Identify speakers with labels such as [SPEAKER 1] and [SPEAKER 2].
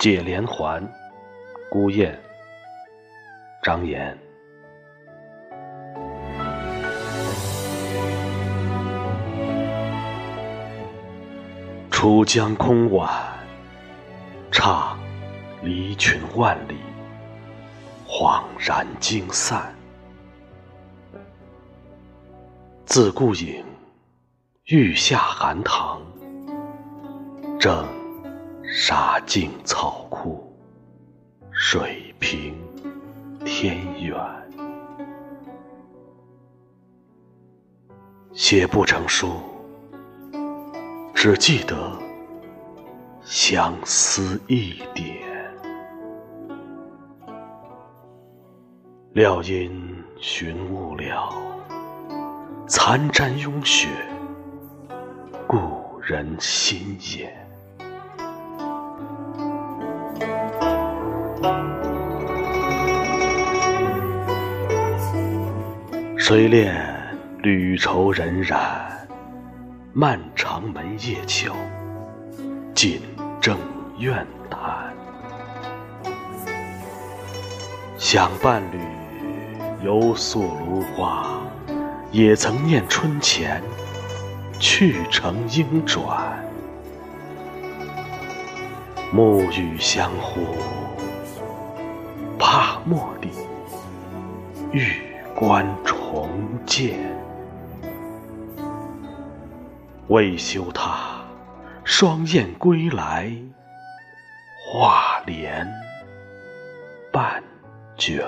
[SPEAKER 1] 解连环，孤雁，张炎。楚江空晚，唱离群万里，恍然惊散。自顾影，欲下寒塘，正沙净草枯，水平天远。写不成书。只记得相思一点，料因寻物了，残毡拥雪，故人心也。谁恋旅愁荏苒？漫长门夜悄，尽正怨叹。想伴侣犹宿芦花，也曾念春前去成莺转。暮雨相呼，怕蓦地玉关重见。未休他双燕归来，画帘半卷。